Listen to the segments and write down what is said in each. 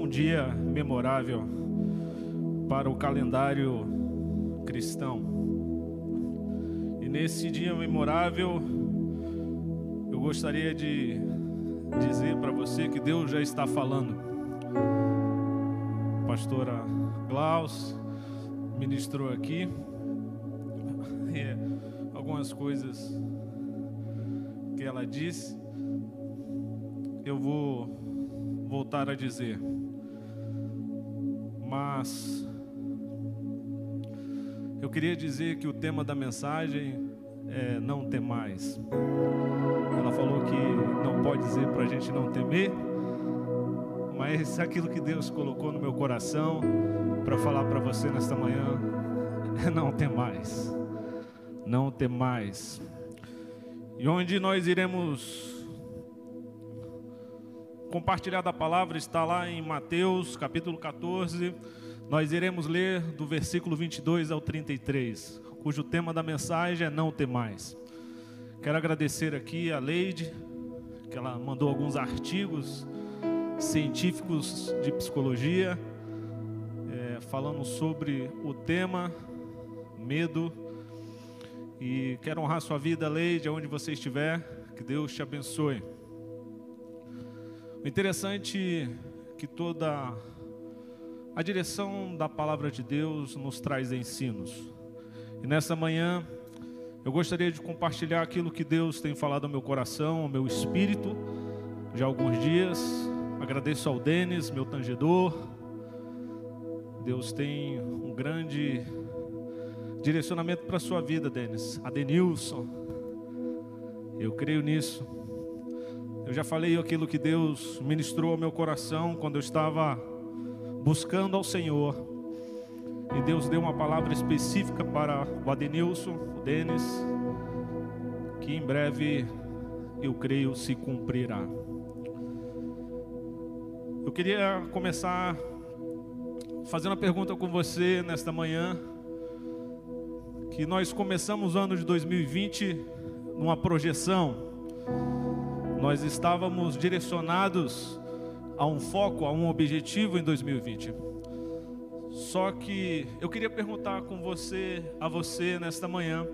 um dia memorável para o calendário cristão. E nesse dia memorável, eu gostaria de dizer para você que Deus já está falando. A pastora Klaus ministrou aqui e algumas coisas que ela disse, eu vou voltar a dizer. Mas eu queria dizer que o tema da mensagem é não ter mais. Ela falou que não pode dizer para a gente não temer, mas aquilo que Deus colocou no meu coração para falar para você nesta manhã é não ter mais. Não ter mais. E onde nós iremos compartilhar da palavra está lá em Mateus capítulo 14. Nós iremos ler do versículo 22 ao 33, cujo tema da mensagem é não ter mais. Quero agradecer aqui a Leide, que ela mandou alguns artigos científicos de psicologia, é, falando sobre o tema medo. E quero honrar sua vida, Leide, aonde você estiver, que Deus te abençoe. O interessante é que toda a direção da palavra de Deus nos traz ensinos. E nessa manhã eu gostaria de compartilhar aquilo que Deus tem falado ao meu coração, ao meu espírito, já há alguns dias. Agradeço ao Denis, meu tangedor. Deus tem um grande direcionamento para a sua vida, Denis. Adenilson. Eu creio nisso. Eu já falei aquilo que Deus ministrou ao meu coração quando eu estava buscando ao Senhor. E Deus deu uma palavra específica para o Adenilson, o Denis, que em breve eu creio se cumprirá. Eu queria começar fazendo uma pergunta com você nesta manhã. Que nós começamos o ano de 2020 numa projeção nós estávamos direcionados a um foco, a um objetivo em 2020. Só que eu queria perguntar com você, a você nesta manhã,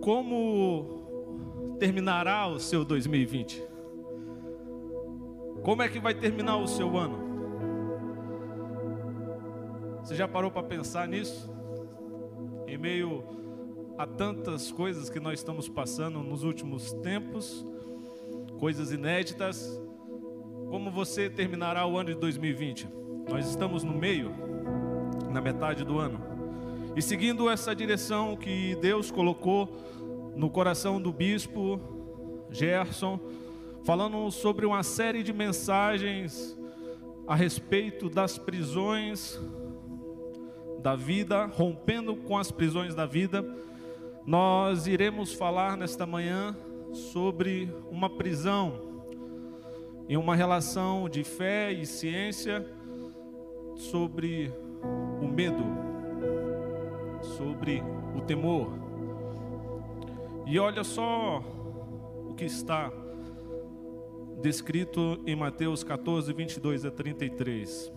como terminará o seu 2020? Como é que vai terminar o seu ano? Você já parou para pensar nisso? Em meio a tantas coisas que nós estamos passando nos últimos tempos, coisas inéditas. Como você terminará o ano de 2020? Nós estamos no meio, na metade do ano. E seguindo essa direção que Deus colocou no coração do bispo Gerson, falando sobre uma série de mensagens a respeito das prisões da vida, rompendo com as prisões da vida, nós iremos falar nesta manhã sobre uma prisão em uma relação de fé e ciência sobre o medo, sobre o temor. E olha só o que está descrito em Mateus 14, 22 a 33.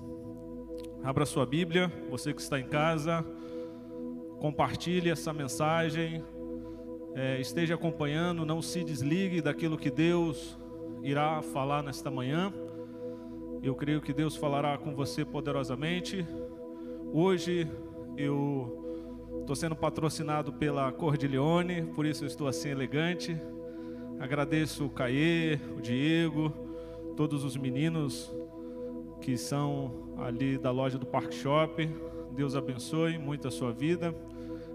Abra sua Bíblia, você que está em casa, compartilhe essa mensagem é, esteja acompanhando, não se desligue daquilo que Deus irá falar nesta manhã. Eu creio que Deus falará com você poderosamente. Hoje eu estou sendo patrocinado pela Cordilhone, por isso eu estou assim elegante. Agradeço o Caê, o Diego, todos os meninos que são ali da loja do Park Shop. Deus abençoe muito a sua vida,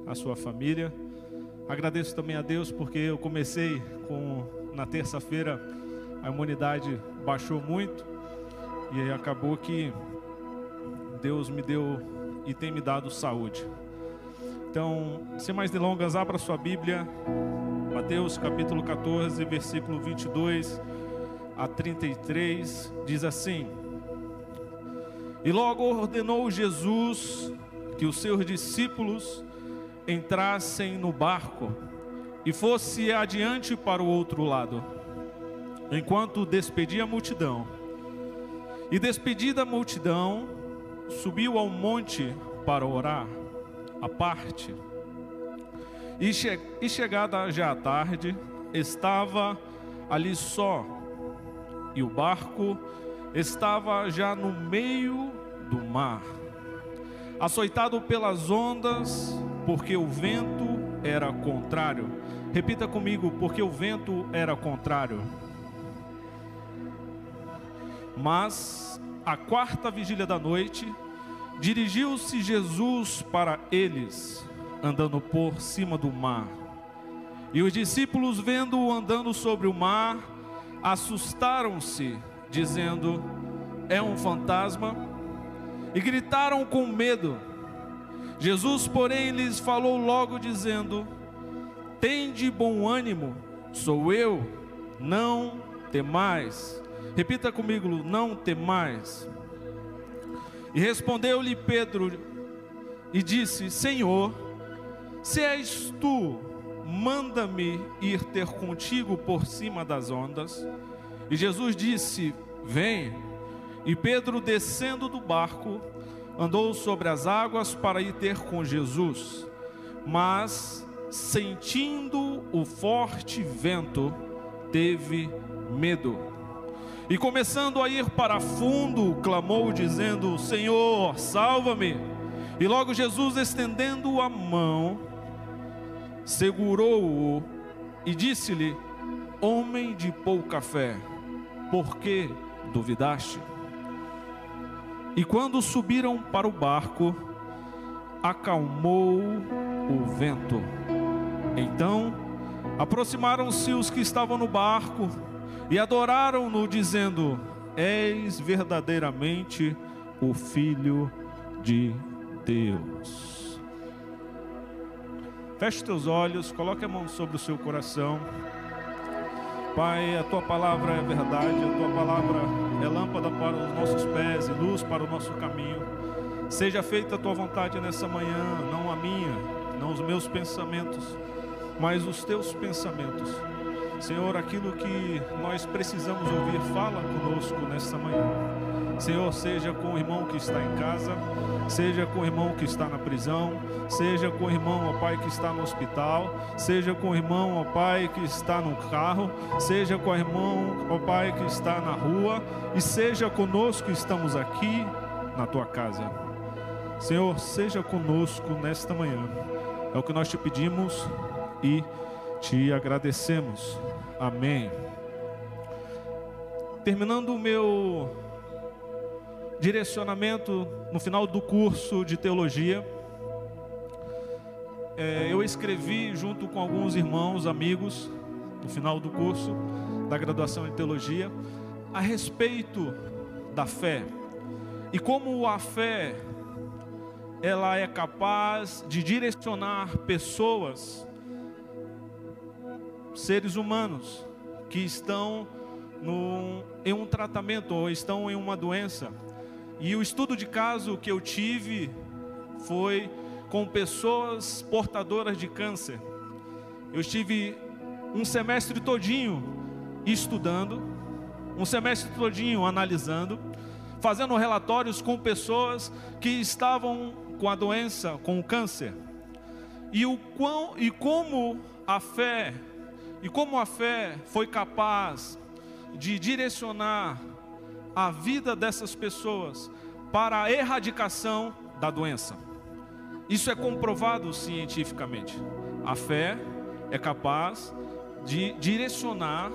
a sua família. Agradeço também a Deus porque eu comecei com na terça-feira a imunidade baixou muito e acabou que Deus me deu e tem me dado saúde. Então, sem mais delongas, abra sua Bíblia, Mateus capítulo 14, versículo 22 a 33, diz assim: E logo ordenou Jesus que os seus discípulos entrassem no barco e fosse adiante para o outro lado, enquanto despedia a multidão. E despedida a multidão, subiu ao monte para orar, à parte. E, che e chegada já a tarde, estava ali só, e o barco estava já no meio do mar, açoitado pelas ondas, porque o vento era contrário. Repita comigo, porque o vento era contrário. Mas, a quarta vigília da noite, dirigiu-se Jesus para eles, andando por cima do mar. E os discípulos, vendo-o andando sobre o mar, assustaram-se, dizendo: É um fantasma, e gritaram com medo. Jesus, porém, lhes falou logo, dizendo: Tende bom ânimo, sou eu, não temais. Repita comigo, não temais. E respondeu-lhe Pedro e disse: Senhor, se és tu, manda-me ir ter contigo por cima das ondas. E Jesus disse: Vem. E Pedro, descendo do barco, andou sobre as águas para ir ter com Jesus. Mas, sentindo o forte vento, teve medo. E começando a ir para fundo, clamou, dizendo: Senhor, salva-me. E logo Jesus, estendendo a mão, segurou-o e disse-lhe: Homem de pouca fé, por que duvidaste? E quando subiram para o barco, acalmou o vento. Então aproximaram-se os que estavam no barco e adoraram-no, dizendo: És verdadeiramente o Filho de Deus. Feche teus olhos, coloque a mão sobre o seu coração. Pai, a tua palavra é verdade, a tua palavra é lâmpada para os nossos pés e luz para o nosso caminho. Seja feita a tua vontade nessa manhã, não a minha, não os meus pensamentos, mas os teus pensamentos. Senhor, aquilo que nós precisamos ouvir, fala conosco nessa manhã. Senhor, seja com o irmão que está em casa, seja com o irmão que está na prisão, seja com o irmão, ó Pai, que está no hospital, seja com o irmão, ó Pai, que está no carro, seja com o irmão, ó Pai, que está na rua, e seja conosco estamos aqui na tua casa. Senhor, seja conosco nesta manhã. É o que nós te pedimos e te agradecemos. Amém. Terminando o meu direcionamento no final do curso de teologia, é, eu escrevi junto com alguns irmãos, amigos, no final do curso da graduação em teologia, a respeito da fé e como a fé ela é capaz de direcionar pessoas, seres humanos que estão em um tratamento ou estão em uma doença e o estudo de caso que eu tive foi com pessoas portadoras de câncer. Eu estive um semestre todinho estudando, um semestre todinho analisando, fazendo relatórios com pessoas que estavam com a doença, com o câncer. E o quão e como a fé e como a fé foi capaz de direcionar a vida dessas pessoas para a erradicação da doença. Isso é comprovado cientificamente. A fé é capaz de direcionar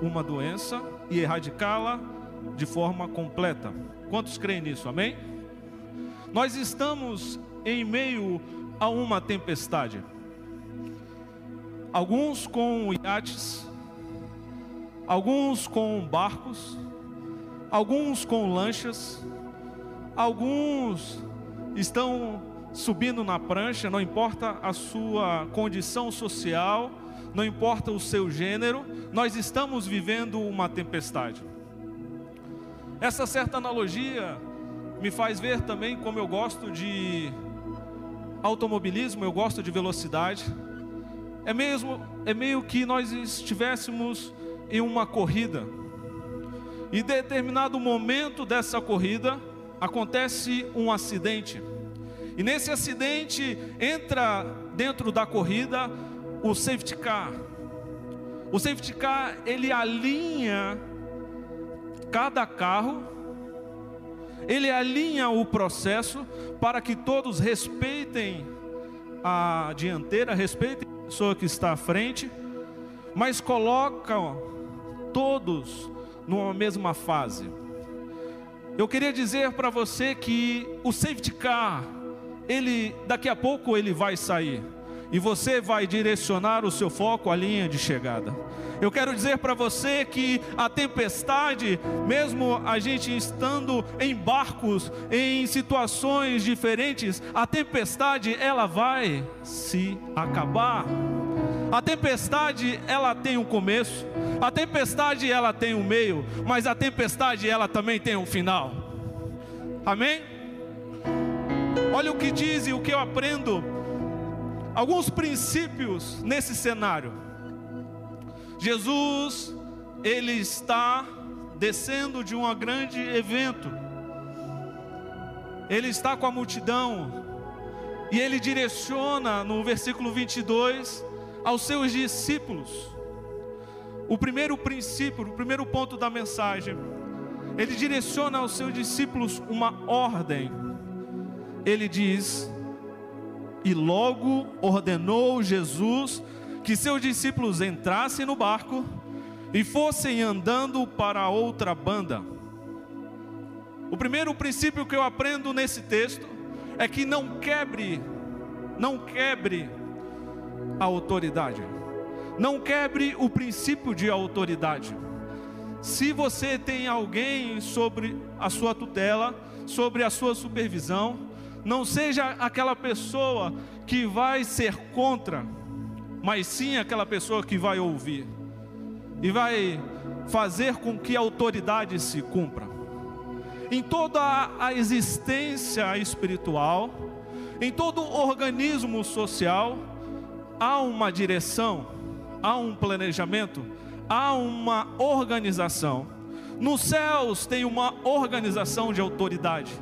uma doença e erradicá-la de forma completa. Quantos creem nisso? Amém? Nós estamos em meio a uma tempestade. Alguns com iates, alguns com barcos, alguns com lanchas, alguns estão subindo na prancha, não importa a sua condição social, não importa o seu gênero, nós estamos vivendo uma tempestade. Essa certa analogia me faz ver também como eu gosto de automobilismo, eu gosto de velocidade. É mesmo é meio que nós estivéssemos em uma corrida E determinado momento dessa corrida acontece um acidente. E nesse acidente entra dentro da corrida o safety car. O safety car ele alinha cada carro, ele alinha o processo para que todos respeitem a dianteira, respeitem a pessoa que está à frente, mas colocam todos numa mesma fase. Eu queria dizer para você que o safety car, ele daqui a pouco ele vai sair e você vai direcionar o seu foco à linha de chegada. Eu quero dizer para você que a tempestade, mesmo a gente estando em barcos, em situações diferentes, a tempestade ela vai se acabar. A tempestade ela tem um começo, a tempestade ela tem um meio, mas a tempestade ela também tem um final. Amém? Olha o que diz e o que eu aprendo. Alguns princípios nesse cenário. Jesus, ele está descendo de um grande evento. Ele está com a multidão e ele direciona no versículo 22 aos seus discípulos. O primeiro princípio, o primeiro ponto da mensagem, ele direciona aos seus discípulos uma ordem. Ele diz: E logo ordenou Jesus que seus discípulos entrassem no barco e fossem andando para outra banda. O primeiro princípio que eu aprendo nesse texto é que não quebre, não quebre a autoridade. Não quebre o princípio de autoridade. Se você tem alguém sobre a sua tutela, sobre a sua supervisão, não seja aquela pessoa que vai ser contra, mas sim aquela pessoa que vai ouvir e vai fazer com que a autoridade se cumpra. Em toda a existência espiritual, em todo organismo social, há uma direção, há um planejamento, há uma organização. Nos céus tem uma organização de autoridade.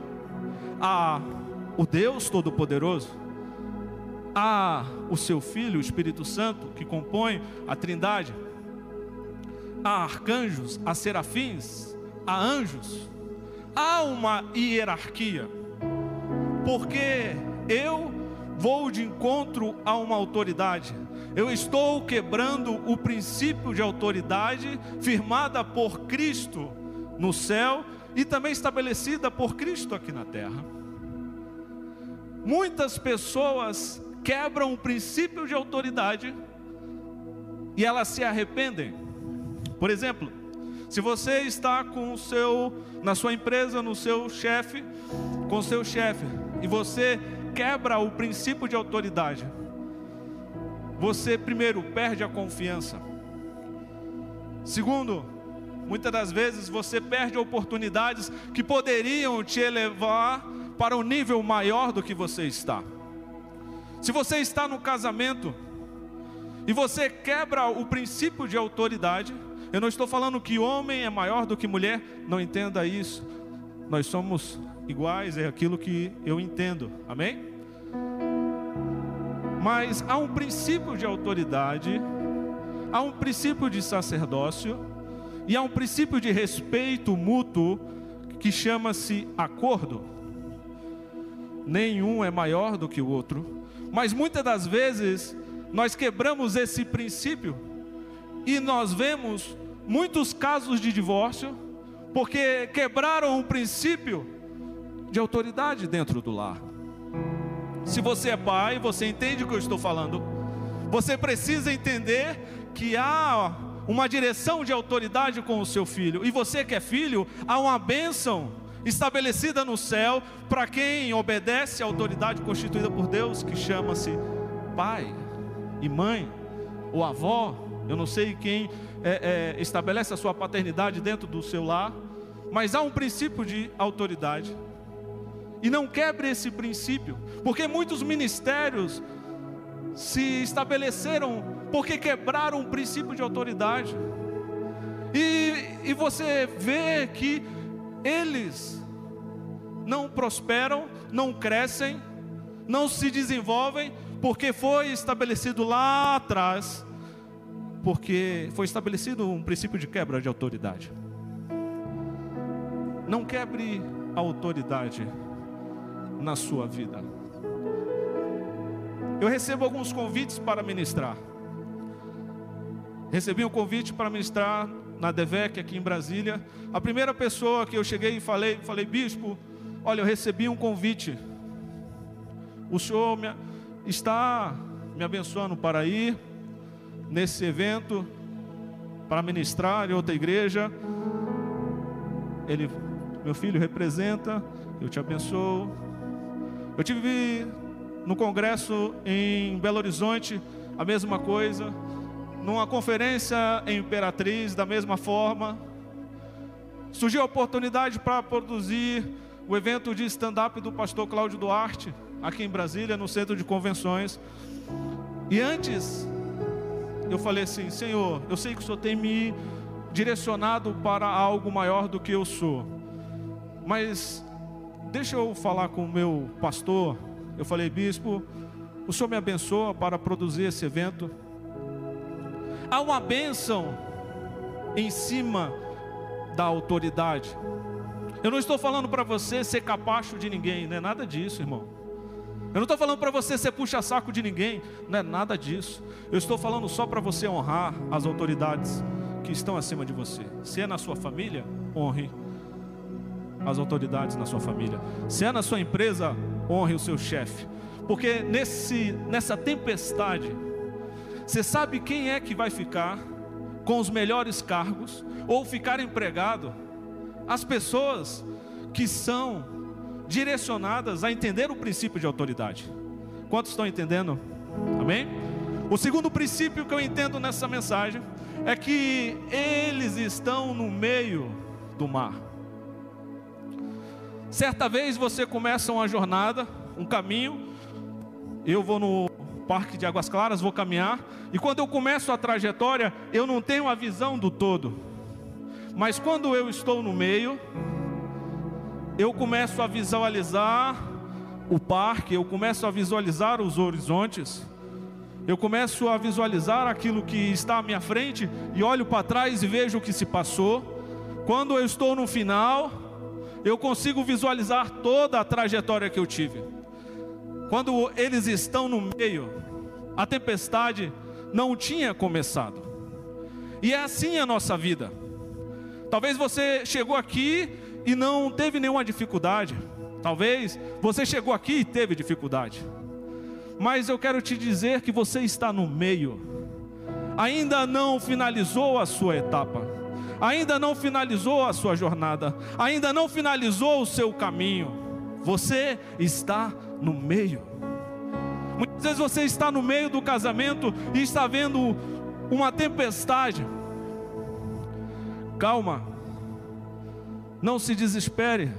Há o Deus Todo-Poderoso, há o seu Filho, o Espírito Santo, que compõe a Trindade, há arcanjos, há serafins, há anjos, há uma hierarquia, porque eu vou de encontro a uma autoridade. Eu estou quebrando o princípio de autoridade firmada por Cristo no céu e também estabelecida por Cristo aqui na terra. Muitas pessoas quebram o princípio de autoridade e elas se arrependem. Por exemplo, se você está com o seu na sua empresa, no seu chefe, com o seu chefe, e você quebra o princípio de autoridade, você primeiro perde a confiança. Segundo, muitas das vezes você perde oportunidades que poderiam te elevar para um nível maior do que você está. Se você está no casamento e você quebra o princípio de autoridade, eu não estou falando que homem é maior do que mulher, não entenda isso. Nós somos iguais, é aquilo que eu entendo, amém? Mas há um princípio de autoridade, há um princípio de sacerdócio e há um princípio de respeito mútuo que chama-se acordo. Nenhum é maior do que o outro, mas muitas das vezes nós quebramos esse princípio e nós vemos muitos casos de divórcio porque quebraram o princípio de autoridade dentro do lar. Se você é pai, você entende o que eu estou falando. Você precisa entender que há uma direção de autoridade com o seu filho. E você que é filho, há uma bênção estabelecida no céu para quem obedece à autoridade constituída por Deus, que chama-se pai e mãe, ou avó. Eu não sei quem é, é, estabelece a sua paternidade dentro do seu lar, mas há um princípio de autoridade. E não quebre esse princípio, porque muitos ministérios se estabeleceram porque quebraram o princípio de autoridade. E, e você vê que eles não prosperam, não crescem, não se desenvolvem, porque foi estabelecido lá atrás, porque foi estabelecido um princípio de quebra de autoridade. Não quebre a autoridade na sua vida. Eu recebo alguns convites para ministrar. Recebi um convite para ministrar na DEVEC aqui em Brasília. A primeira pessoa que eu cheguei e falei, falei, bispo, olha, eu recebi um convite. O senhor me, está me abençoando para ir nesse evento, para ministrar em outra igreja. Ele, meu filho, representa, eu te abençoo. Eu tive no congresso em Belo Horizonte a mesma coisa numa conferência em Imperatriz, da mesma forma. Surgiu a oportunidade para produzir o evento de stand-up do pastor Cláudio Duarte, aqui em Brasília, no centro de convenções. E antes, eu falei assim: Senhor, eu sei que o Senhor tem me direcionado para algo maior do que eu sou, mas deixa eu falar com o meu pastor. Eu falei, bispo, o Senhor me abençoa para produzir esse evento. Há uma bênção em cima da autoridade. Eu não estou falando para você ser capacho de ninguém, não é nada disso, irmão. Eu não estou falando para você ser puxa-saco de ninguém, não é nada disso. Eu estou falando só para você honrar as autoridades que estão acima de você. Se é na sua família, honre as autoridades na sua família. Se é na sua empresa, honre o seu chefe. Porque nesse, nessa tempestade, você sabe quem é que vai ficar com os melhores cargos ou ficar empregado? As pessoas que são direcionadas a entender o princípio de autoridade. Quantos estão entendendo? Amém? O segundo princípio que eu entendo nessa mensagem é que eles estão no meio do mar. Certa vez você começa uma jornada, um caminho. Eu vou no Parque de Águas Claras, vou caminhar, e quando eu começo a trajetória, eu não tenho a visão do todo. Mas quando eu estou no meio, eu começo a visualizar o parque, eu começo a visualizar os horizontes, eu começo a visualizar aquilo que está à minha frente e olho para trás e vejo o que se passou. Quando eu estou no final, eu consigo visualizar toda a trajetória que eu tive. Quando eles estão no meio, a tempestade não tinha começado. E é assim a nossa vida. Talvez você chegou aqui e não teve nenhuma dificuldade. Talvez você chegou aqui e teve dificuldade. Mas eu quero te dizer que você está no meio. Ainda não finalizou a sua etapa. Ainda não finalizou a sua jornada. Ainda não finalizou o seu caminho. Você está no meio. Muitas vezes você está no meio do casamento e está vendo uma tempestade. Calma, não se desespere.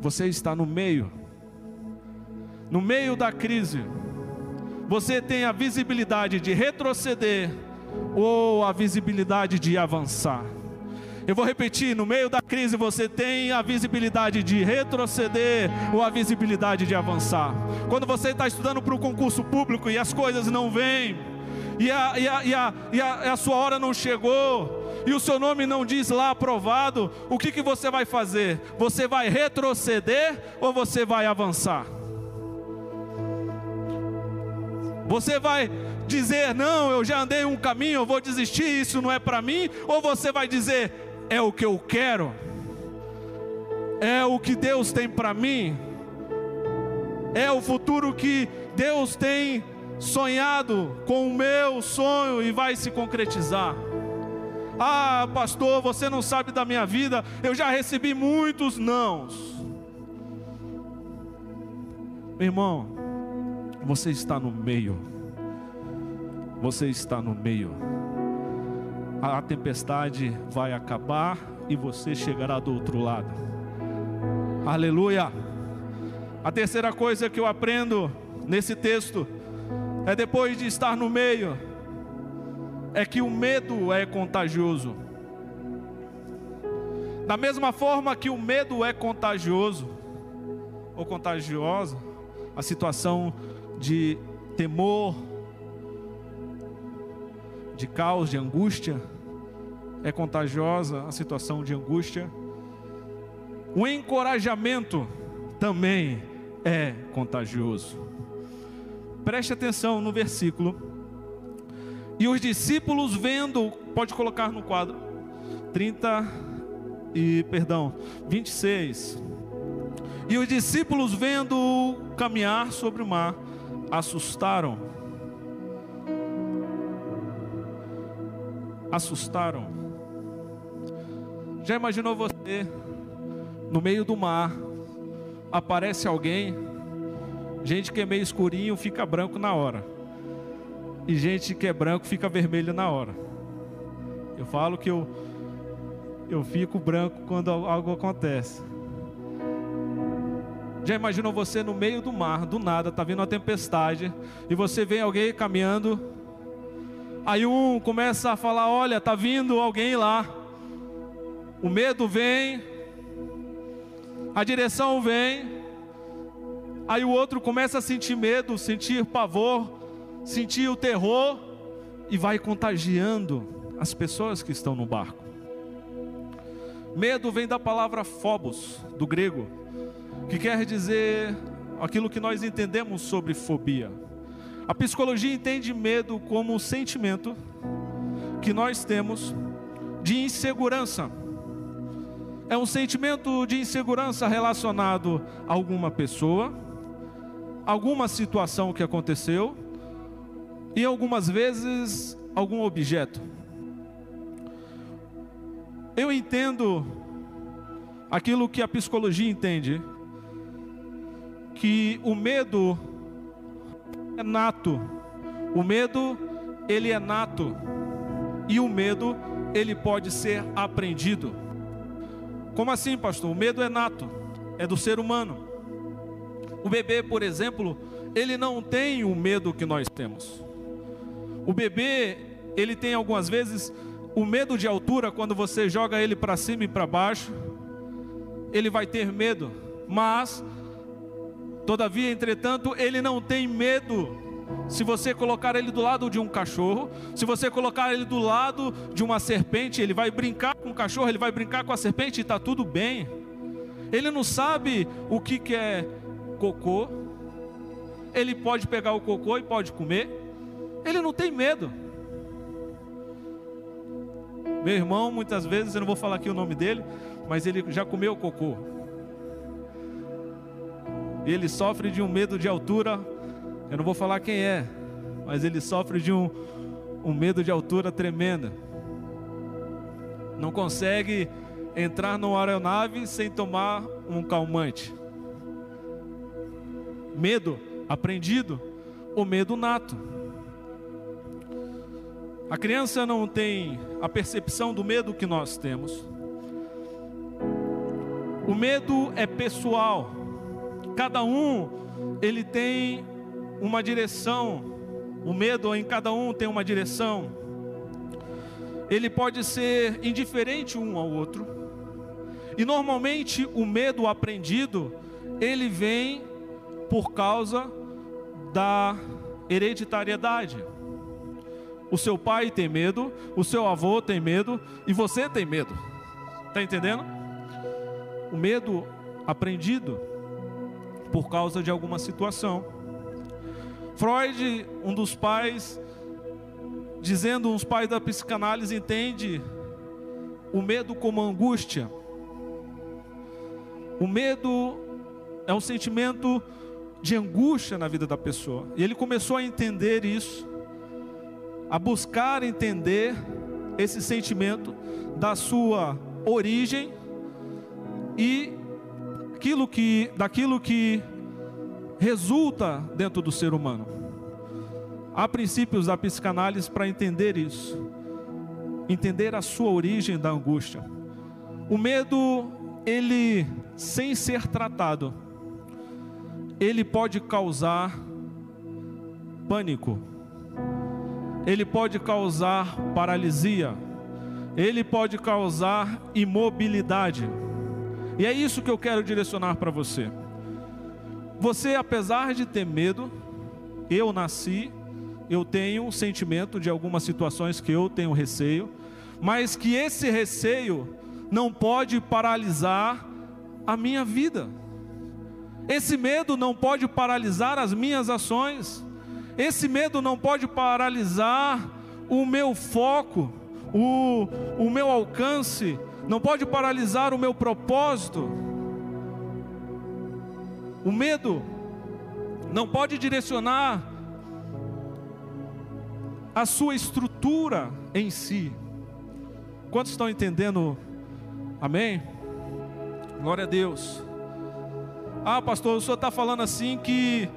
Você está no meio, no meio da crise. Você tem a visibilidade de retroceder ou a visibilidade de avançar. Eu vou repetir: no meio da crise você tem a visibilidade de retroceder ou a visibilidade de avançar. Quando você está estudando para o concurso público e as coisas não vêm, e a, e, a, e, a, e a, a sua hora não chegou, e o seu nome não diz lá aprovado, o que, que você vai fazer? Você vai retroceder ou você vai avançar? Você vai dizer, não, eu já andei um caminho, eu vou desistir, isso não é para mim? Ou você vai dizer, é o que eu quero, é o que Deus tem para mim, é o futuro que Deus tem sonhado com o meu sonho e vai se concretizar. Ah, pastor, você não sabe da minha vida, eu já recebi muitos nãos. Irmão, você está no meio. Você está no meio a tempestade vai acabar e você chegará do outro lado. Aleluia! A terceira coisa que eu aprendo nesse texto é depois de estar no meio, é que o medo é contagioso. Da mesma forma que o medo é contagioso ou contagiosa, a situação de temor, de caos, de angústia, é contagiosa a situação de angústia. O encorajamento também é contagioso. Preste atenção no versículo. E os discípulos vendo, pode colocar no quadro, 30 e, perdão, 26. E os discípulos vendo caminhar sobre o mar, assustaram. Assustaram. Já imaginou você no meio do mar, aparece alguém, gente que é meio escurinho fica branco na hora, e gente que é branco fica vermelho na hora. Eu falo que eu, eu fico branco quando algo acontece. Já imaginou você no meio do mar, do nada, tá vindo uma tempestade, e você vê alguém caminhando, aí um começa a falar: Olha, tá vindo alguém lá. O medo vem, a direção vem, aí o outro começa a sentir medo, sentir pavor, sentir o terror, e vai contagiando as pessoas que estão no barco. Medo vem da palavra phobos, do grego, que quer dizer aquilo que nós entendemos sobre fobia. A psicologia entende medo como um sentimento que nós temos de insegurança. É um sentimento de insegurança relacionado a alguma pessoa, alguma situação que aconteceu e algumas vezes algum objeto. Eu entendo aquilo que a psicologia entende, que o medo é nato. O medo, ele é nato. E o medo, ele pode ser aprendido. Como assim, pastor? O medo é nato, é do ser humano. O bebê, por exemplo, ele não tem o medo que nós temos. O bebê, ele tem algumas vezes o medo de altura, quando você joga ele para cima e para baixo, ele vai ter medo, mas, todavia, entretanto, ele não tem medo. Se você colocar ele do lado de um cachorro, se você colocar ele do lado de uma serpente, ele vai brincar com o cachorro, ele vai brincar com a serpente e está tudo bem. Ele não sabe o que, que é cocô, ele pode pegar o cocô e pode comer, ele não tem medo. Meu irmão, muitas vezes, eu não vou falar aqui o nome dele, mas ele já comeu cocô. Ele sofre de um medo de altura, eu não vou falar quem é, mas ele sofre de um, um medo de altura tremenda. Não consegue entrar numa aeronave sem tomar um calmante. Medo aprendido ou medo nato. A criança não tem a percepção do medo que nós temos. O medo é pessoal. Cada um ele tem uma direção. O medo em cada um tem uma direção. Ele pode ser indiferente um ao outro. E normalmente o medo aprendido, ele vem por causa da hereditariedade. O seu pai tem medo, o seu avô tem medo e você tem medo. Está entendendo? O medo aprendido por causa de alguma situação. Freud, um dos pais, dizendo uns pais da psicanálise, entende o medo como angústia. O medo é um sentimento de angústia na vida da pessoa. E ele começou a entender isso a buscar entender esse sentimento da sua origem e aquilo que, daquilo que resulta dentro do ser humano. Há princípios da psicanálise para entender isso, entender a sua origem da angústia. O medo, ele, sem ser tratado, ele pode causar pânico ele pode causar paralisia, ele pode causar imobilidade. E é isso que eu quero direcionar para você. Você, apesar de ter medo, eu nasci, eu tenho um sentimento de algumas situações que eu tenho receio, mas que esse receio não pode paralisar a minha vida. Esse medo não pode paralisar as minhas ações. Esse medo não pode paralisar o meu foco, o, o meu alcance, não pode paralisar o meu propósito. O medo não pode direcionar a sua estrutura em si. Quantos estão entendendo? Amém? Glória a Deus. Ah, pastor, o senhor está falando assim que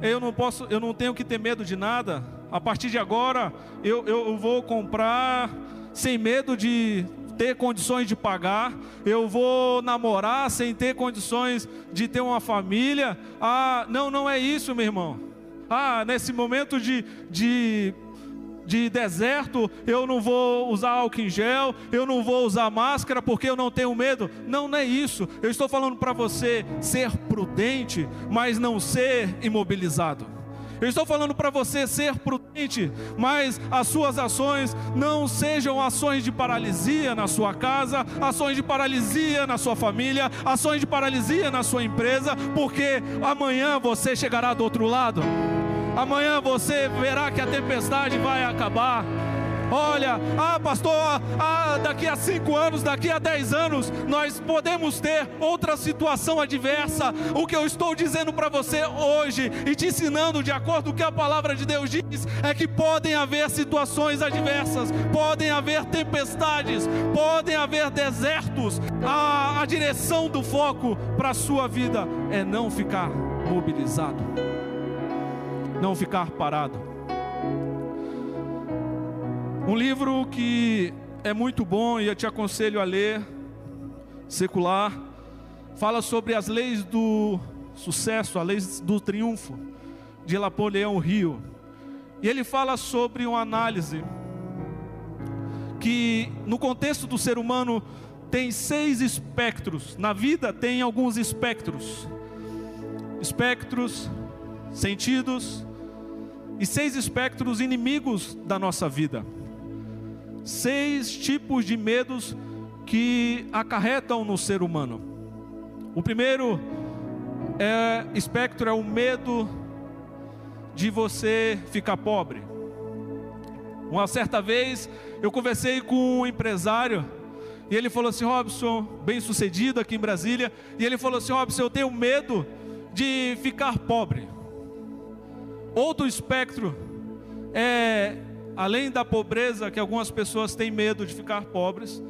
eu não posso, eu não tenho que ter medo de nada. A partir de agora, eu, eu vou comprar sem medo de ter condições de pagar, eu vou namorar sem ter condições de ter uma família. Ah, não, não é isso, meu irmão. Ah, nesse momento de, de de deserto, eu não vou usar álcool em gel, eu não vou usar máscara porque eu não tenho medo. Não, não é isso. Eu estou falando para você ser prudente, mas não ser imobilizado. Eu estou falando para você ser prudente, mas as suas ações não sejam ações de paralisia na sua casa, ações de paralisia na sua família, ações de paralisia na sua empresa, porque amanhã você chegará do outro lado. Amanhã você verá que a tempestade vai acabar. Olha, ah, pastor, ah, daqui a cinco anos, daqui a dez anos, nós podemos ter outra situação adversa. O que eu estou dizendo para você hoje e te ensinando de acordo com o que a palavra de Deus diz é que podem haver situações adversas, podem haver tempestades, podem haver desertos. A, a direção do foco para a sua vida é não ficar mobilizado, não ficar parado. Um livro que é muito bom e eu te aconselho a ler, secular, fala sobre as leis do sucesso, as leis do triunfo de Napoleão Rio. E ele fala sobre uma análise que no contexto do ser humano tem seis espectros. Na vida tem alguns espectros. Espectros, sentidos e seis espectros inimigos da nossa vida seis tipos de medos que acarretam no ser humano. O primeiro é, espectro é o medo de você ficar pobre. Uma certa vez eu conversei com um empresário e ele falou assim: Robson, bem sucedido aqui em Brasília, e ele falou assim: Robson, eu tenho medo de ficar pobre. Outro espectro é além da pobreza que algumas pessoas têm medo de ficar pobres,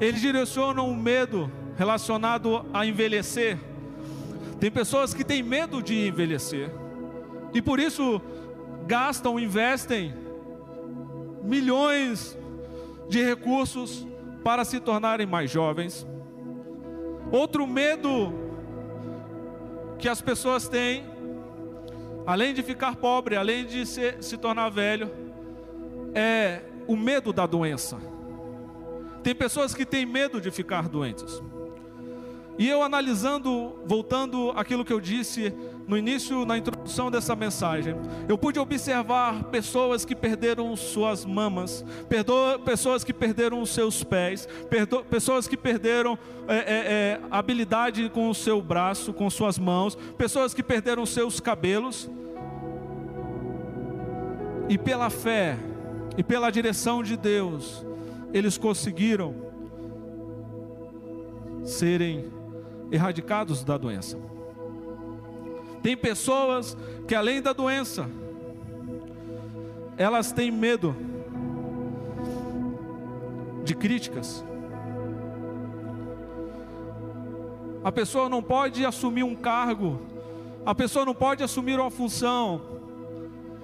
eles direcionam o medo relacionado a envelhecer. Tem pessoas que têm medo de envelhecer e por isso gastam, investem milhões de recursos para se tornarem mais jovens. Outro medo que as pessoas têm, além de ficar pobre, além de se, se tornar velho, é o medo da doença. Tem pessoas que têm medo de ficar doentes. E eu analisando, voltando aquilo que eu disse no início, na introdução dessa mensagem, eu pude observar pessoas que perderam suas mamas, pessoas que perderam os seus pés, pessoas que perderam é, é, é, habilidade com o seu braço, com suas mãos, pessoas que perderam seus cabelos, e pela fé, e pela direção de Deus, eles conseguiram serem erradicados da doença. Tem pessoas que além da doença, elas têm medo de críticas. A pessoa não pode assumir um cargo, a pessoa não pode assumir uma função,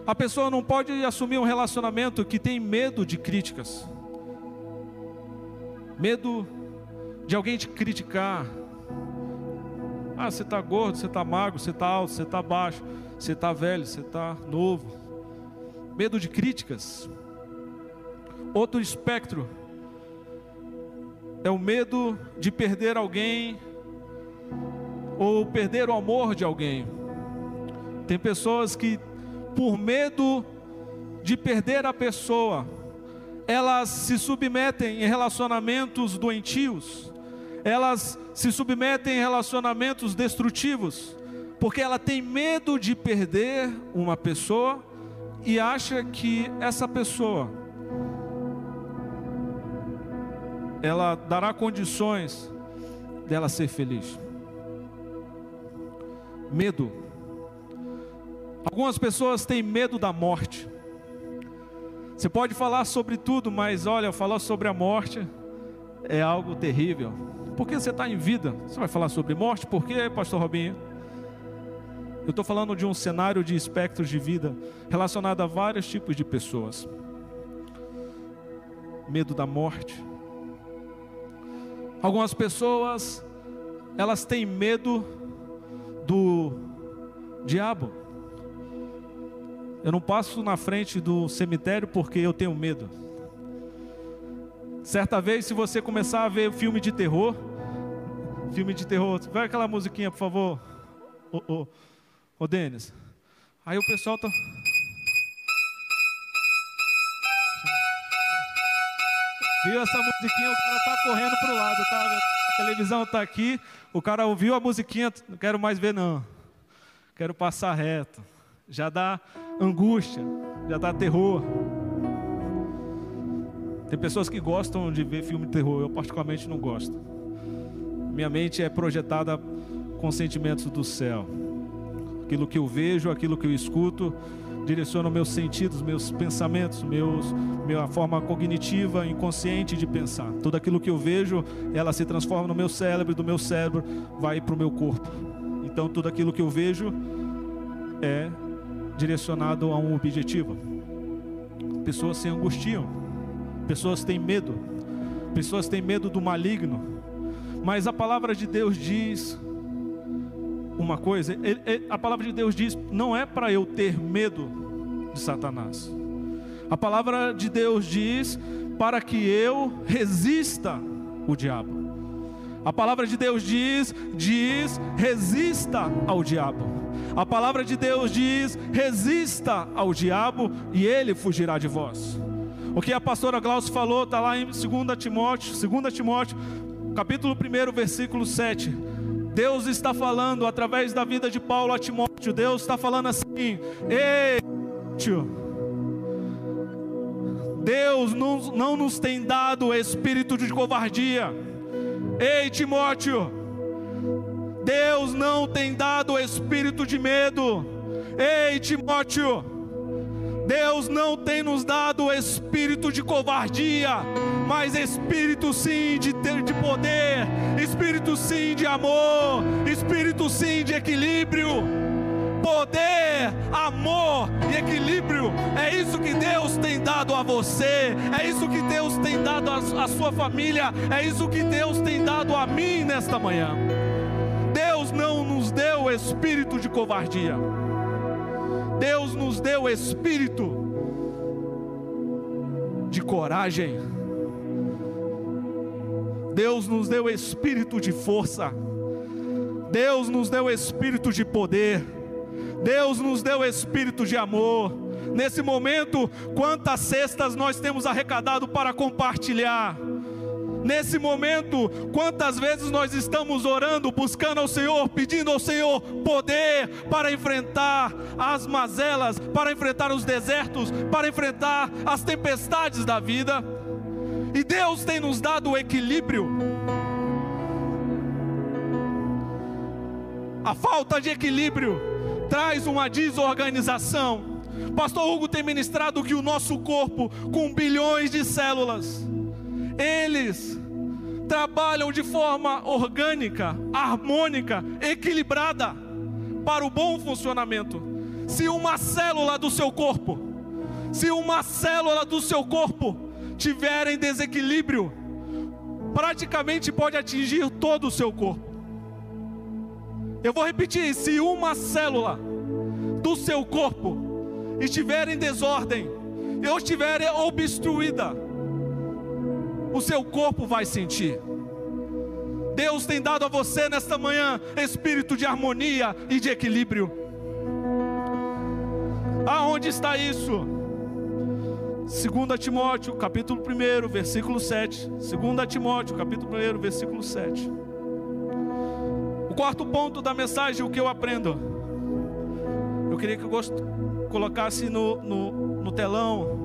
a pessoa não pode assumir um relacionamento que tem medo de críticas, medo de alguém te criticar. Ah, você está gordo, você está magro, você está alto, você está baixo, você está velho, você está novo. Medo de críticas. Outro espectro é o medo de perder alguém ou perder o amor de alguém. Tem pessoas que, por medo de perder a pessoa, elas se submetem em relacionamentos doentios, elas se submetem em relacionamentos destrutivos, porque ela tem medo de perder uma pessoa e acha que essa pessoa ela dará condições dela ser feliz. Medo. Algumas pessoas têm medo da morte. Você pode falar sobre tudo, mas olha, falar sobre a morte é algo terrível. Porque você está em vida. Você vai falar sobre morte? Por quê, Pastor Robinho? Eu estou falando de um cenário de espectros de vida relacionado a vários tipos de pessoas. Medo da morte. Algumas pessoas, elas têm medo do diabo. Eu não passo na frente do cemitério porque eu tenho medo. Certa vez, se você começar a ver filme de terror, filme de terror, vai aquela musiquinha, por favor, ô, ô, Denis. Aí o pessoal tá. Viu essa musiquinha, o cara tá correndo pro lado, tá? A televisão tá aqui, o cara ouviu a musiquinha, não quero mais ver não. Quero passar reto. Já dá angústia, já dá terror. Tem pessoas que gostam de ver filme de terror, eu particularmente não gosto. Minha mente é projetada com sentimentos do céu. Aquilo que eu vejo, aquilo que eu escuto, direciona meus sentidos, meus pensamentos, meus, minha forma cognitiva, inconsciente de pensar. Tudo aquilo que eu vejo, ela se transforma no meu cérebro, do meu cérebro vai para o meu corpo. Então, tudo aquilo que eu vejo é direcionado a um objetivo. Pessoas se angustiam, pessoas têm medo, pessoas têm medo do maligno, mas a palavra de Deus diz uma coisa, a palavra de Deus diz: não é para eu ter medo de Satanás. A palavra de Deus diz para que eu resista o diabo. A palavra de Deus diz, diz, resista ao diabo. A palavra de Deus diz: resista ao diabo e ele fugirá de vós. O que a pastora Glaucia falou está lá em 2 Timóteo, 2 Timóteo, capítulo 1, versículo 7. Deus está falando através da vida de Paulo a Timóteo. Deus está falando assim: Ei, Timóteo, Deus não, não nos tem dado espírito de covardia. Ei, Timóteo, Deus não tem dado espírito de medo. Ei, Timóteo, Deus não tem nos dado espírito de covardia, mas espírito sim de, de poder, espírito sim de amor, espírito sim de equilíbrio. Poder, amor e equilíbrio, é isso que Deus tem dado a você, é isso que Deus tem dado à sua família, é isso que Deus tem dado a mim nesta manhã. Espírito de covardia. Deus nos deu espírito de coragem. Deus nos deu espírito de força. Deus nos deu espírito de poder. Deus nos deu espírito de amor. Nesse momento, quantas cestas nós temos arrecadado para compartilhar? Nesse momento, quantas vezes nós estamos orando, buscando ao Senhor, pedindo ao Senhor poder para enfrentar as mazelas, para enfrentar os desertos, para enfrentar as tempestades da vida. E Deus tem nos dado o equilíbrio. A falta de equilíbrio traz uma desorganização. Pastor Hugo tem ministrado que o nosso corpo, com bilhões de células, eles trabalham de forma orgânica, harmônica, equilibrada para o bom funcionamento. Se uma célula do seu corpo, se uma célula do seu corpo tiver em desequilíbrio, praticamente pode atingir todo o seu corpo. Eu vou repetir: se uma célula do seu corpo estiver em desordem, ou estiver obstruída, o seu corpo vai sentir. Deus tem dado a você nesta manhã espírito de harmonia e de equilíbrio. Aonde está isso? 2 Timóteo, capítulo 1, versículo 7. 2 Timóteo, capítulo 1, versículo 7. O quarto ponto da mensagem, o que eu aprendo. Eu queria que eu colocasse no, no, no telão.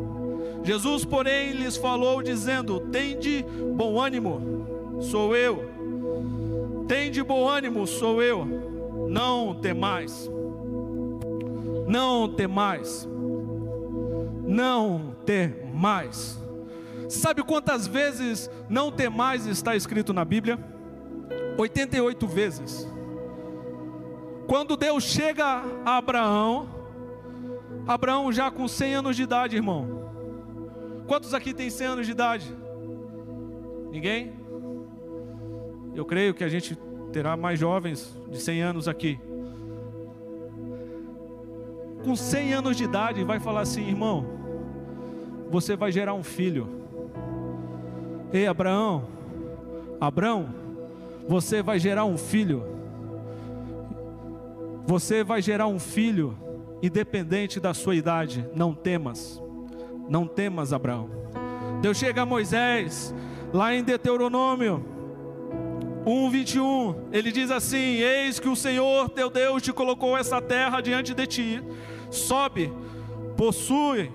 Jesus, porém, lhes falou, dizendo: Tende bom ânimo, sou eu. Tende bom ânimo, sou eu. Não temais. Não temais. Não temais. Sabe quantas vezes não temais está escrito na Bíblia? 88 vezes. Quando Deus chega a Abraão, Abraão já com 100 anos de idade, irmão. Quantos aqui tem 100 anos de idade? Ninguém? Eu creio que a gente terá mais jovens de 100 anos aqui. Com 100 anos de idade, vai falar assim, irmão, você vai gerar um filho. Ei, Abraão, Abraão, você vai gerar um filho. Você vai gerar um filho, independente da sua idade. Não temas, não temas, Abraão. Deus chega a Moisés, lá em Deuteronômio 1:21, ele diz assim: Eis que o Senhor teu Deus te colocou essa terra diante de ti. Sobe, possui,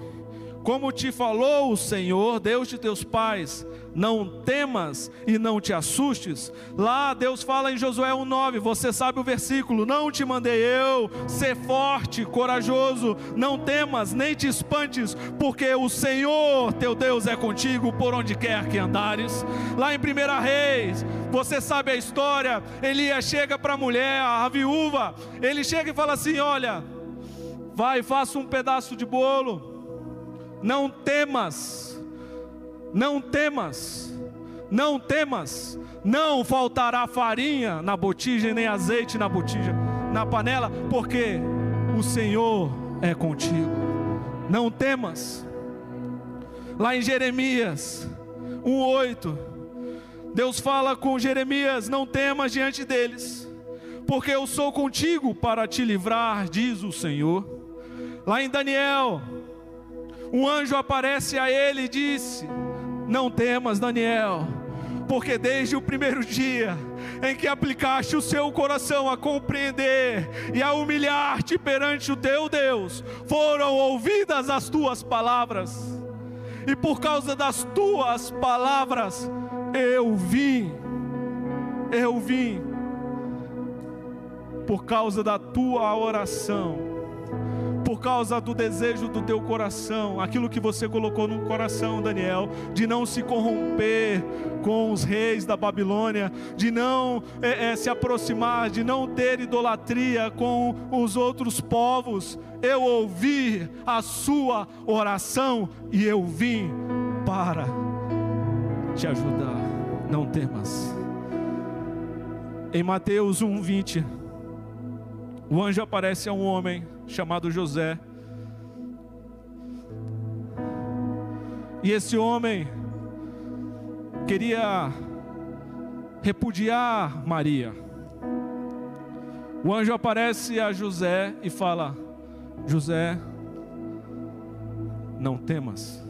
como te falou o Senhor, Deus de teus pais, não temas e não te assustes. Lá Deus fala em Josué 1:9, você sabe o versículo: Não te mandei eu, ser forte, corajoso, não temas nem te espantes, porque o Senhor teu Deus é contigo por onde quer que andares. Lá em 1 Reis, você sabe a história, Elias chega para a mulher, a viúva, ele chega e fala assim: Olha, vai, faça um pedaço de bolo. Não temas não temas, não temas, não faltará farinha na botija, nem azeite na botija, na panela, porque o Senhor é contigo. Não temas. Lá em Jeremias 1:8, Deus fala com Jeremias: Não temas diante deles, porque eu sou contigo para te livrar, diz o Senhor. Lá em Daniel, um anjo aparece a ele e disse: não temas, Daniel, porque desde o primeiro dia em que aplicaste o seu coração a compreender e a humilhar-te perante o teu Deus, foram ouvidas as tuas palavras, e por causa das tuas palavras, eu vim, eu vim, por causa da tua oração por causa do desejo do teu coração, aquilo que você colocou no coração, Daniel, de não se corromper com os reis da Babilônia, de não é, é, se aproximar, de não ter idolatria com os outros povos. Eu ouvi a sua oração e eu vim para te ajudar. Não temas. Em Mateus 1:20, o anjo aparece a um homem chamado José. E esse homem queria repudiar Maria. O anjo aparece a José e fala: José, não temas,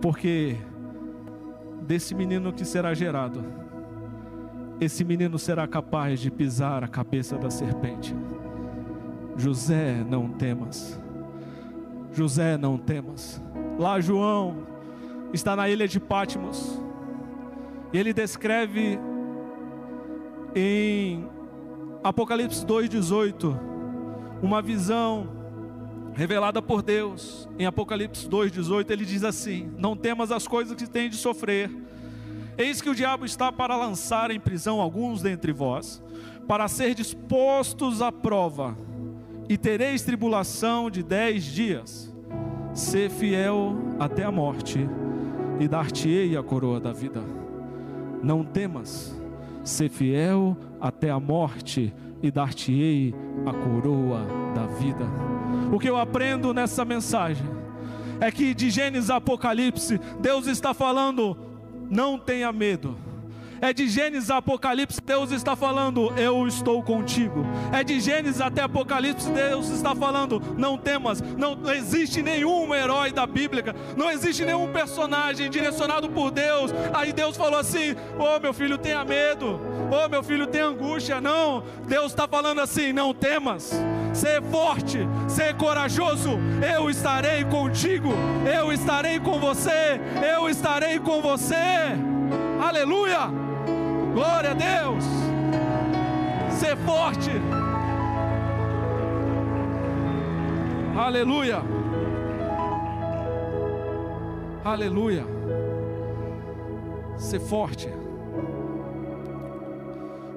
porque desse menino que será gerado, esse menino será capaz de pisar a cabeça da serpente. José, não temas. José, não temas. Lá João está na ilha de Patmos. E ele descreve em Apocalipse 2:18 uma visão revelada por Deus. Em Apocalipse 2:18 ele diz assim: Não temas as coisas que têm de sofrer. Eis que o diabo está para lançar em prisão alguns dentre vós, para ser dispostos à prova e tereis tribulação de dez dias. Ser fiel até a morte, e dar-te-ei a coroa da vida. Não temas, ser fiel até a morte, e dar-te-ei a coroa da vida. O que eu aprendo nessa mensagem é que de Gênesis a Apocalipse, Deus está falando: não tenha medo É de Gênesis a Apocalipse, Deus está falando, eu estou contigo. É de Gênesis até Apocalipse, Deus está falando, não temas. Não existe nenhum herói da Bíblia, não existe nenhum personagem direcionado por Deus. Aí Deus falou assim: Ô oh, meu filho, tenha medo. Ô oh, meu filho, tenha angústia. Não, Deus está falando assim: não temas. Ser forte, ser corajoso. Eu estarei contigo. Eu estarei com você. Eu estarei com você. Aleluia. Glória a Deus. Ser forte. Aleluia. Aleluia. Ser forte.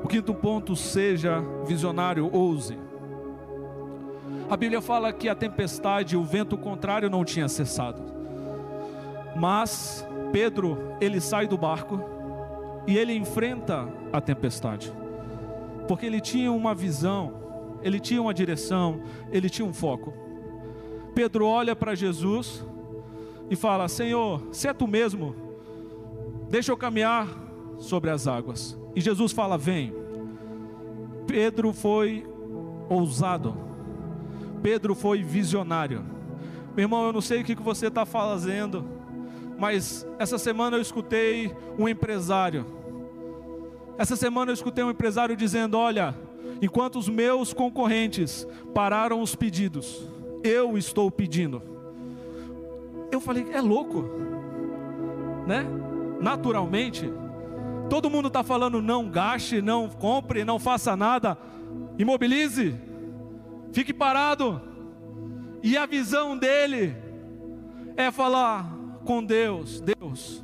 O quinto ponto, seja visionário, ouse. A Bíblia fala que a tempestade, o vento contrário não tinha cessado. Mas Pedro, ele sai do barco e ele enfrenta a tempestade, porque ele tinha uma visão, ele tinha uma direção, ele tinha um foco. Pedro olha para Jesus e fala: Senhor, se é tu mesmo, deixa eu caminhar sobre as águas. E Jesus fala: Vem. Pedro foi ousado, Pedro foi visionário. Meu irmão, eu não sei o que você está fazendo mas essa semana eu escutei um empresário. Essa semana eu escutei um empresário dizendo: Olha, enquanto os meus concorrentes pararam os pedidos, eu estou pedindo. Eu falei: É louco, né? Naturalmente, todo mundo está falando: não gaste, não compre, não faça nada, imobilize, fique parado. E a visão dele é falar: com Deus: Deus,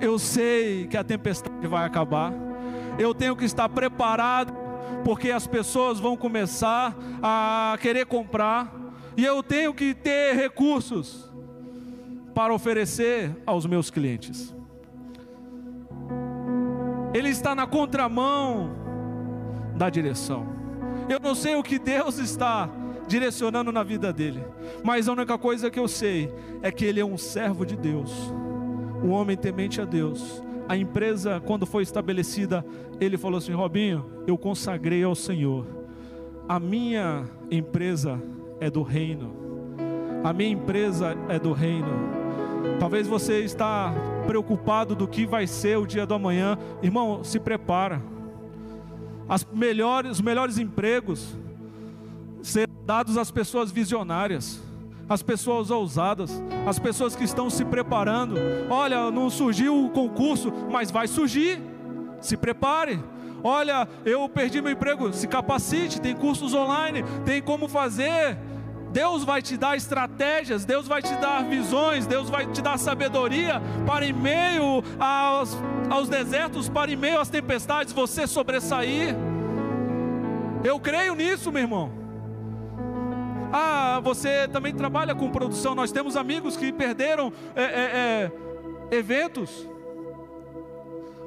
eu sei que a tempestade vai acabar, eu tenho que estar preparado, porque as pessoas vão começar a querer comprar, e eu tenho que ter recursos para oferecer aos meus clientes. Ele está na contramão da direção. Eu não sei o que Deus está direcionando na vida dele. Mas a única coisa que eu sei é que ele é um servo de Deus, um homem temente a Deus. A empresa, quando foi estabelecida, ele falou assim: Robinho, eu consagrei ao Senhor. A minha empresa é do reino. A minha empresa é do reino. Talvez você está preocupado do que vai ser o dia do amanhã. Irmão, se prepara. As melhores, os melhores empregos serão dados às pessoas visionárias, às pessoas ousadas, às pessoas que estão se preparando. Olha, não surgiu o concurso, mas vai surgir. Se prepare. Olha, eu perdi meu emprego, se capacite, tem cursos online, tem como fazer. Deus vai te dar estratégias, Deus vai te dar visões, Deus vai te dar sabedoria para em meio aos, aos desertos, para em meio às tempestades, você sobressair. Eu creio nisso, meu irmão. Ah, você também trabalha com produção. Nós temos amigos que perderam é, é, é, eventos,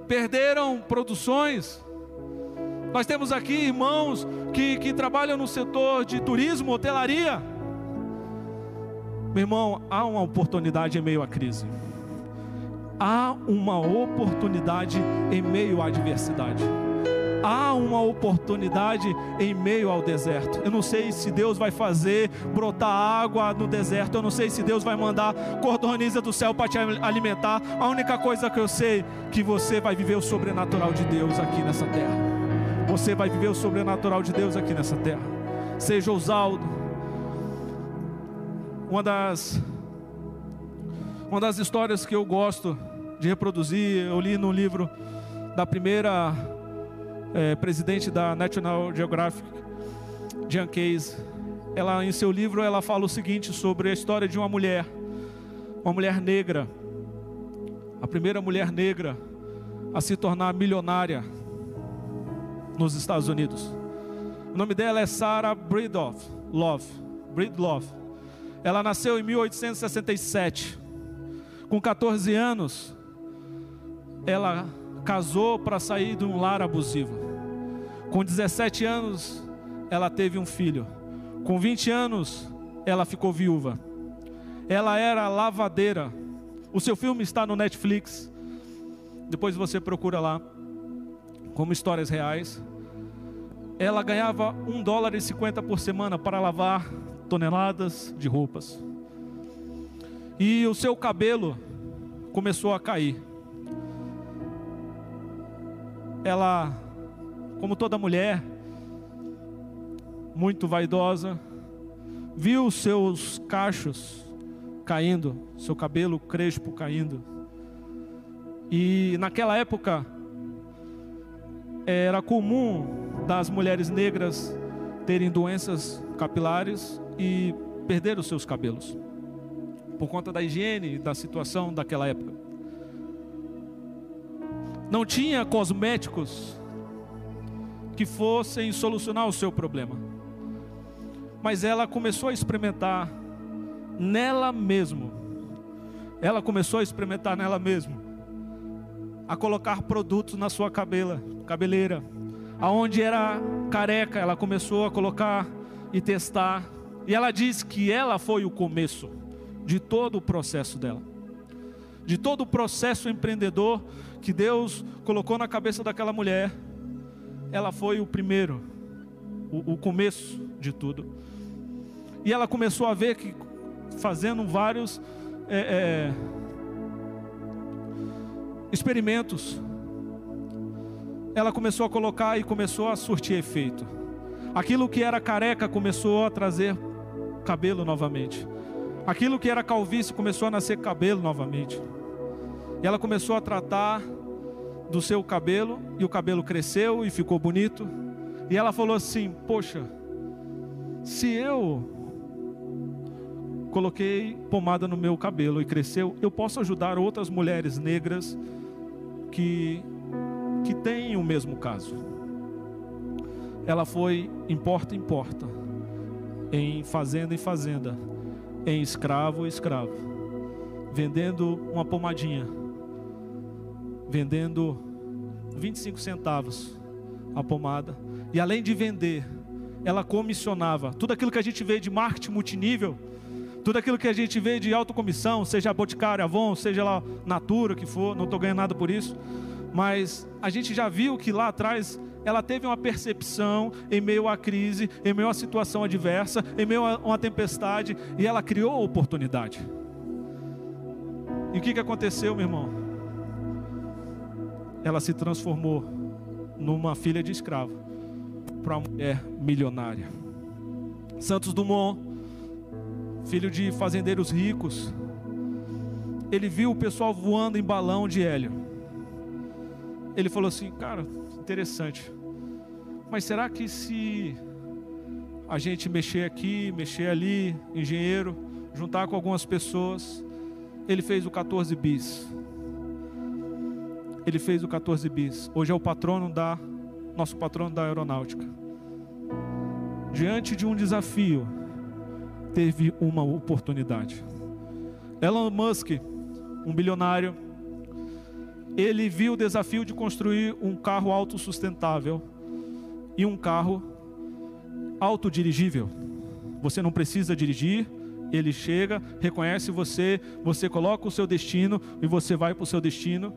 perderam produções. Nós temos aqui irmãos que, que trabalham no setor de turismo, hotelaria. Meu irmão, há uma oportunidade em meio à crise. Há uma oportunidade em meio à adversidade há uma oportunidade em meio ao deserto. Eu não sei se Deus vai fazer brotar água no deserto, eu não sei se Deus vai mandar cordoniza do céu para te alimentar. A única coisa que eu sei é que você vai viver o sobrenatural de Deus aqui nessa terra. Você vai viver o sobrenatural de Deus aqui nessa terra. Seja ousado. Uma das uma das histórias que eu gosto de reproduzir, eu li no livro da primeira é, presidente da National Geographic, Jan Case, ela em seu livro ela fala o seguinte sobre a história de uma mulher, uma mulher negra, a primeira mulher negra a se tornar milionária nos Estados Unidos. O nome dela é Sarah Breedlove, Love, Breedlove. Ela nasceu em 1867. Com 14 anos, ela casou para sair de um lar abusivo. Com 17 anos, ela teve um filho. Com 20 anos, ela ficou viúva. Ela era lavadeira. O seu filme está no Netflix. Depois você procura lá. como histórias reais. Ela ganhava um dólar e cinquenta por semana para lavar toneladas de roupas. E o seu cabelo começou a cair. Ela, como toda mulher, muito vaidosa, viu seus cachos caindo, seu cabelo crespo caindo. E naquela época era comum das mulheres negras terem doenças capilares e perder os seus cabelos por conta da higiene da situação daquela época. Não tinha cosméticos que fossem solucionar o seu problema. Mas ela começou a experimentar nela mesmo. Ela começou a experimentar nela mesmo. A colocar produtos na sua cabela, cabeleira. Aonde era careca, ela começou a colocar e testar. E ela diz que ela foi o começo de todo o processo dela. De todo o processo empreendedor que Deus colocou na cabeça daquela mulher, ela foi o primeiro, o, o começo de tudo. E ela começou a ver que, fazendo vários é, é, experimentos, ela começou a colocar e começou a surtir efeito. Aquilo que era careca começou a trazer cabelo novamente. Aquilo que era calvície começou a nascer cabelo novamente. E ela começou a tratar do seu cabelo, e o cabelo cresceu e ficou bonito. E ela falou assim: Poxa, se eu coloquei pomada no meu cabelo e cresceu, eu posso ajudar outras mulheres negras que, que têm o mesmo caso. Ela foi em porta em porta, em fazenda em fazenda, em escravo escravo, vendendo uma pomadinha, vendendo 25 centavos a pomada, e além de vender, ela comissionava tudo aquilo que a gente vê de marketing multinível, tudo aquilo que a gente vê de autocomissão, seja Boticário, Avon, seja lá Natura, que for, não estou ganhando nada por isso, mas a gente já viu que lá atrás ela teve uma percepção em meio à crise, em meio à situação adversa, em meio a uma tempestade, e ela criou a oportunidade. E o que, que aconteceu, meu irmão? Ela se transformou numa filha de escravo para uma mulher milionária. Santos Dumont, filho de fazendeiros ricos, ele viu o pessoal voando em balão de hélio. Ele falou assim, cara, interessante. Mas será que se a gente mexer aqui, mexer ali, engenheiro, juntar com algumas pessoas, ele fez o 14 bis. Ele fez o 14 bis. Hoje é o patrono da nosso patrono da aeronáutica. Diante de um desafio, teve uma oportunidade. Elon Musk, um bilionário, ele viu o desafio de construir um carro autossustentável e um carro autodirigível. Você não precisa dirigir, ele chega, reconhece você, você coloca o seu destino e você vai para o seu destino.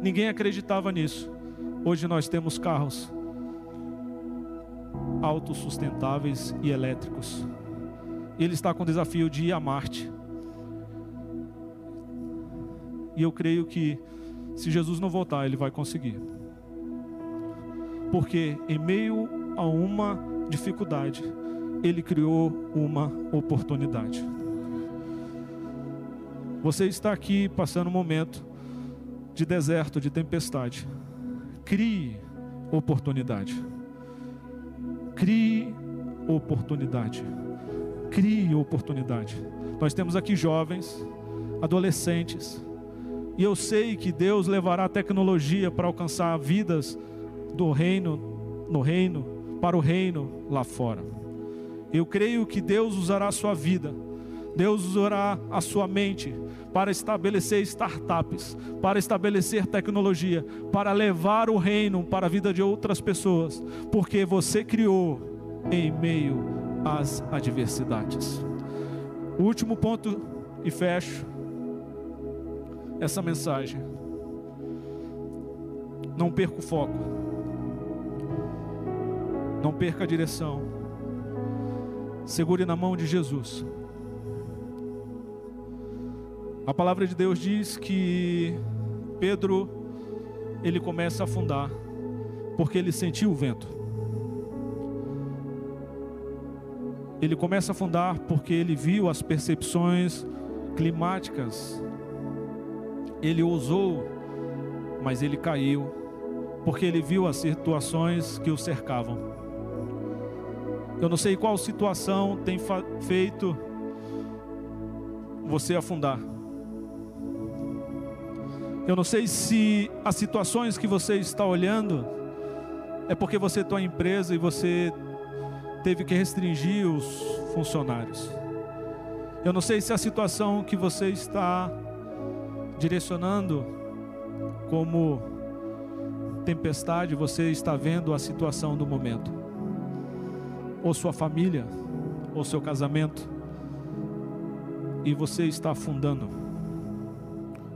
Ninguém acreditava nisso. Hoje nós temos carros autossustentáveis e elétricos. Ele está com o desafio de ir a Marte. E eu creio que se Jesus não voltar, ele vai conseguir. Porque em meio a uma dificuldade, ele criou uma oportunidade. Você está aqui passando um momento de deserto, de tempestade. Crie oportunidade. Crie oportunidade. Crie oportunidade. Nós temos aqui jovens, adolescentes, e eu sei que Deus levará tecnologia para alcançar vidas do reino, no reino, para o reino lá fora. Eu creio que Deus usará a sua vida, Deus usará a sua mente para estabelecer startups, para estabelecer tecnologia, para levar o reino para a vida de outras pessoas, porque você criou em meio às adversidades. O último ponto e fecho essa mensagem Não perca o foco. Não perca a direção. Segure na mão de Jesus. A palavra de Deus diz que Pedro ele começa a afundar porque ele sentiu o vento. Ele começa a afundar porque ele viu as percepções climáticas. Ele ousou, mas ele caiu porque ele viu as situações que o cercavam. Eu não sei qual situação tem feito você afundar. Eu não sei se as situações que você está olhando é porque você tem uma empresa e você teve que restringir os funcionários. Eu não sei se a situação que você está direcionando como tempestade, você está vendo a situação do momento, ou sua família, ou seu casamento, e você está afundando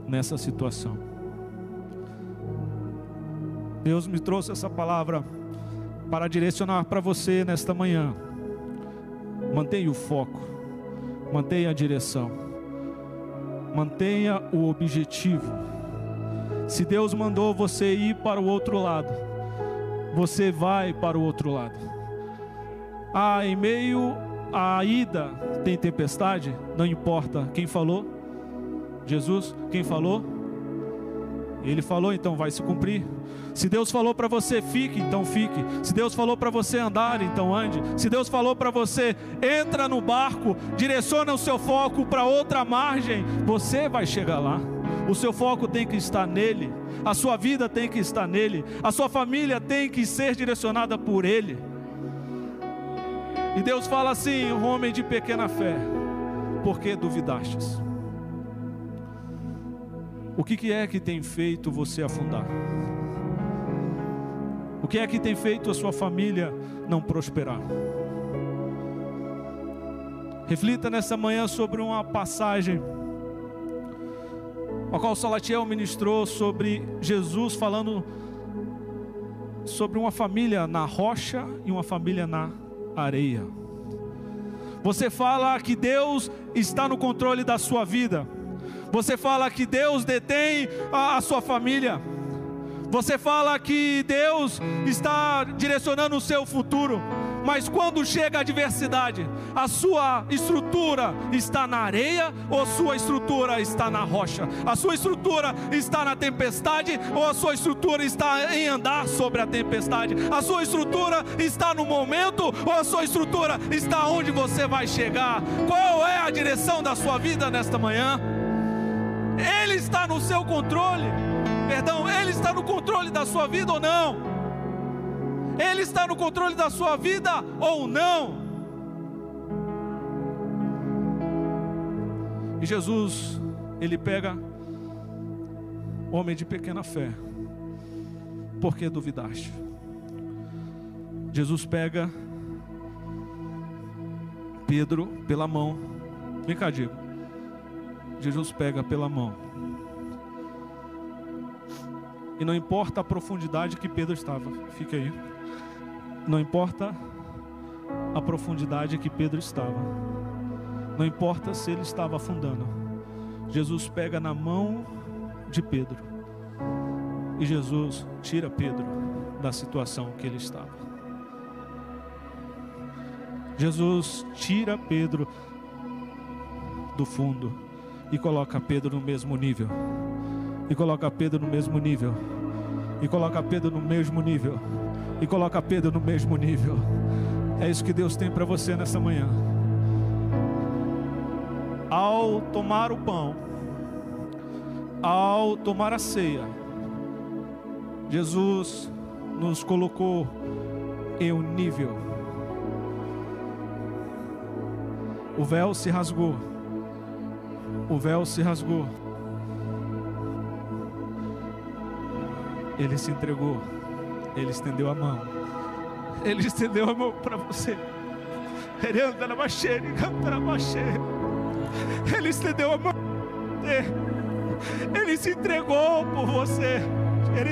nessa situação. Deus me trouxe essa palavra para direcionar para você nesta manhã. Mantenha o foco, mantenha a direção, mantenha o objetivo. Se Deus mandou você ir para o outro lado, você vai para o outro lado. Ah, em meio à ida tem tempestade? Não importa. Quem falou? Jesus. Quem falou? Ele falou, então vai se cumprir. Se Deus falou para você fique, então fique. Se Deus falou para você andar, então ande. Se Deus falou para você entra no barco, direciona o seu foco para outra margem, você vai chegar lá. O seu foco tem que estar nele. A sua vida tem que estar nele. A sua família tem que ser direcionada por ele. E Deus fala assim: homem de pequena fé, por que duvidastes? O que, que é que tem feito você afundar? O que é que tem feito a sua família não prosperar? Reflita nessa manhã sobre uma passagem a qual Salatiel ministrou sobre Jesus falando sobre uma família na rocha e uma família na areia. Você fala que Deus está no controle da sua vida. Você fala que Deus detém a, a sua família. Você fala que Deus está direcionando o seu futuro. Mas quando chega a adversidade, a sua estrutura está na areia ou sua estrutura está na rocha? A sua estrutura está na tempestade ou a sua estrutura está em andar sobre a tempestade? A sua estrutura está no momento ou a sua estrutura está onde você vai chegar? Qual é a direção da sua vida nesta manhã? Ele está no seu controle. Perdão, Ele está no controle da sua vida ou não? Ele está no controle da sua vida ou não? E Jesus, ele pega homem de pequena fé. Por que duvidaste? Jesus pega Pedro pela mão. Vem cá, Diego. Jesus pega pela mão. E não importa a profundidade que Pedro estava, fica aí. Não importa a profundidade que Pedro estava. Não importa se ele estava afundando. Jesus pega na mão de Pedro. E Jesus tira Pedro da situação que ele estava. Jesus tira Pedro do fundo e coloca Pedro no mesmo nível. E coloca Pedro no mesmo nível. E coloca Pedro no mesmo nível. E coloca Pedro no mesmo nível. É isso que Deus tem para você nessa manhã. Ao tomar o pão, ao tomar a ceia, Jesus nos colocou em um nível. O véu se rasgou o véu se rasgou. Ele se entregou. Ele estendeu a mão. Ele estendeu a mão para você. Ele estendeu a mão. Ele se entregou por você. Ele.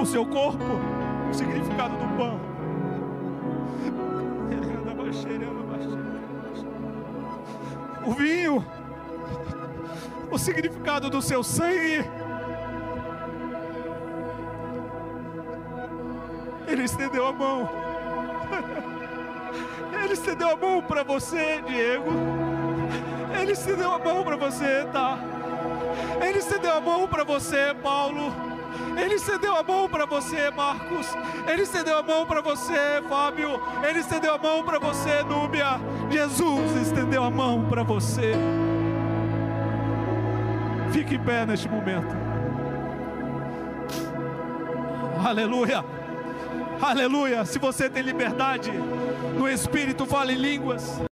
O seu corpo, o significado do pão. Ele. O vinho, o significado do seu sangue. Ele estendeu a mão. Ele estendeu a mão para você, Diego. Ele estendeu a mão para você, tá? Ele estendeu a mão para você, Paulo. Ele estendeu a mão para você, Marcos. Ele estendeu a mão para você, Fábio. Ele estendeu a mão para você, Núbia. Jesus estendeu a mão para você. Fique em pé neste momento. Aleluia. Aleluia. Se você tem liberdade no Espírito, fale línguas.